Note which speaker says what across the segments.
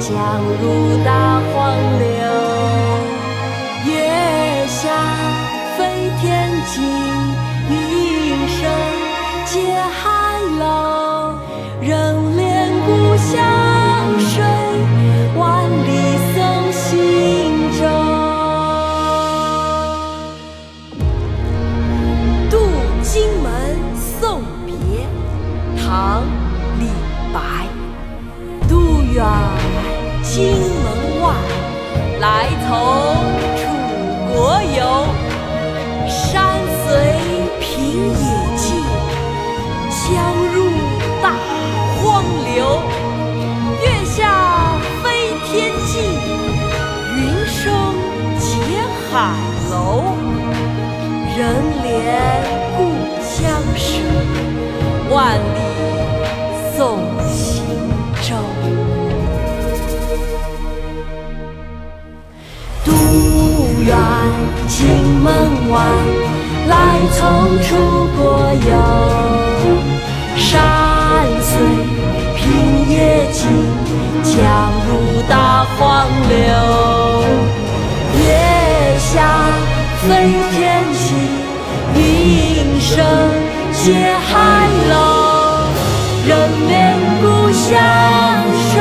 Speaker 1: 江入大荒流，月下飞天镜，云生结海楼。仍怜故乡水，万里送行舟。渡荆门送别，唐李白。在荆门外，来从楚国游。山随平野尽，江入大荒流。月下飞天际，云生结海楼。仍怜故乡水，万里送行舟。荆门外，来从楚国游。山随平野尽，江入大荒流。月下飞天旗，云生接海楼。人怜故乡水，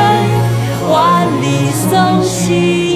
Speaker 1: 万里送行。